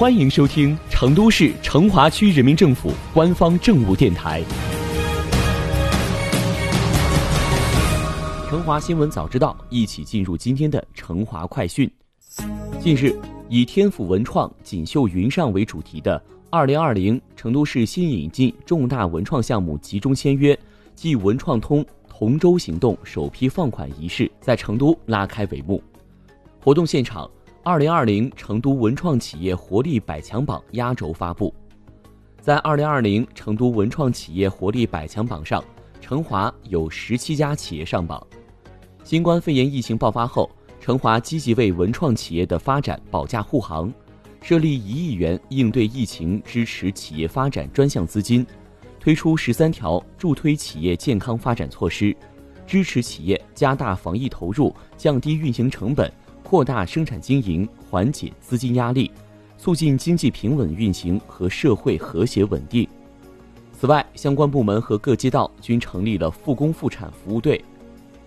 欢迎收听成都市成华区人民政府官方政务电台《成华新闻早知道》，一起进入今天的成华快讯。近日，以“天府文创，锦绣云上”为主题的二零二零成都市新引进重大文创项目集中签约暨文创通同舟行动首批放款仪式在成都拉开帷幕。活动现场。二零二零成都文创企业活力百强榜压轴发布，在二零二零成都文创企业活力百强榜上，成华有十七家企业上榜。新冠肺炎疫情爆发后，成华积极为文创企业的发展保驾护航，设立一亿元应对疫情支持企业发展专项资金，推出十三条助推企业健康发展措施，支持企业加大防疫投入，降低运行成本。扩大生产经营，缓解资金压力，促进经济平稳运行和社会和谐稳定。此外，相关部门和各街道均成立了复工复产服务队，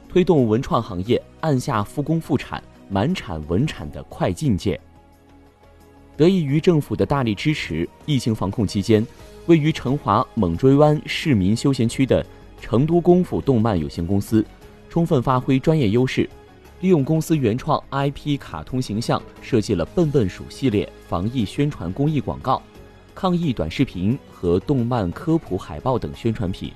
推动文创行业按下复工复产、满产稳产的快进键。得益于政府的大力支持，疫情防控期间，位于成华猛追湾市民休闲区的成都功夫动漫有限公司，充分发挥专业优势。利用公司原创 IP 卡通形象，设计了“笨笨鼠”系列防疫宣传公益广告、抗疫短视频和动漫科普海报等宣传品。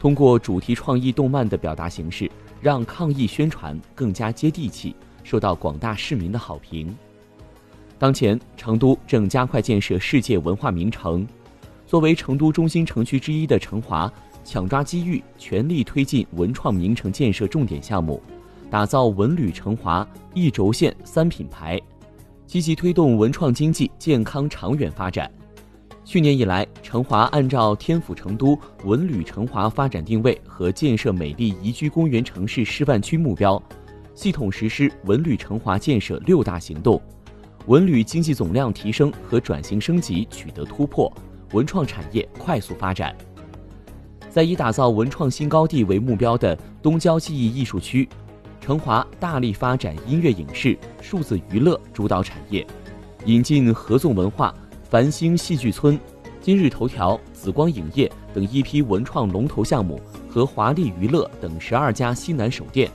通过主题创意动漫的表达形式，让抗疫宣传更加接地气，受到广大市民的好评。当前，成都正加快建设世界文化名城。作为成都中心城区之一的成华，抢抓机遇，全力推进文创名城建设重点项目。打造文旅成华一轴线三品牌，积极推动文创经济健康长远发展。去年以来，成华按照“天府成都，文旅成华”发展定位和建设美丽宜居公园城市示范区目标，系统实施文旅成华建设六大行动，文旅经济总量提升和转型升级取得突破，文创产业快速发展。在以打造文创新高地为目标的东郊记忆艺术区。成华大力发展音乐影视、数字娱乐主导产业，引进合纵文化、繁星戏剧村、今日头条、紫光影业等一批文创龙头项目和华丽娱乐等十二家西南首店，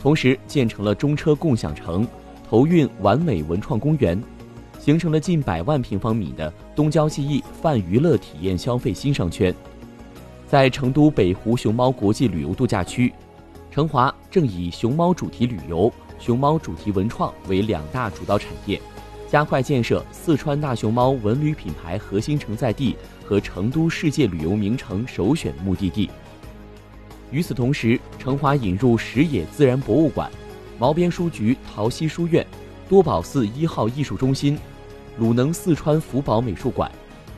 同时建成了中车共享城、投运完美文创公园，形成了近百万平方米的东郊记忆泛娱乐体验消费新商圈。在成都北湖熊猫国际旅游度假区。成华正以熊猫主题旅游、熊猫主题文创为两大主导产业，加快建设四川大熊猫文旅品牌核心承载地和成都世界旅游名城首选目的地。与此同时，成华引入石野自然博物馆、毛边书局桃溪书院、多宝寺一号艺术中心、鲁能四川福宝美术馆、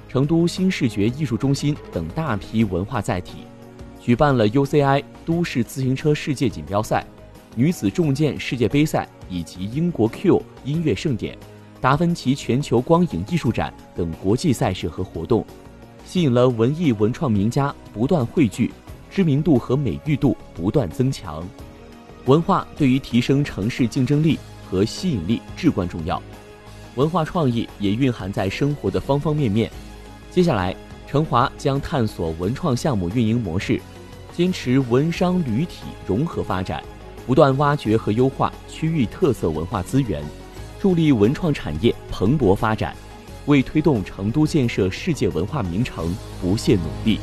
成都新视觉艺术中心等大批文化载体。举办了 UCI 都市自行车世界锦标赛、女子重剑世界杯赛以及英国 Q 音乐盛典、达芬奇全球光影艺术展等国际赛事和活动，吸引了文艺文创名家不断汇聚，知名度和美誉度不断增强。文化对于提升城市竞争力和吸引力至关重要，文化创意也蕴含在生活的方方面面。接下来，成华将探索文创项目运营模式。坚持文商旅体融合发展，不断挖掘和优化区域特色文化资源，助力文创产业蓬勃发展，为推动成都建设世界文化名城不懈努力。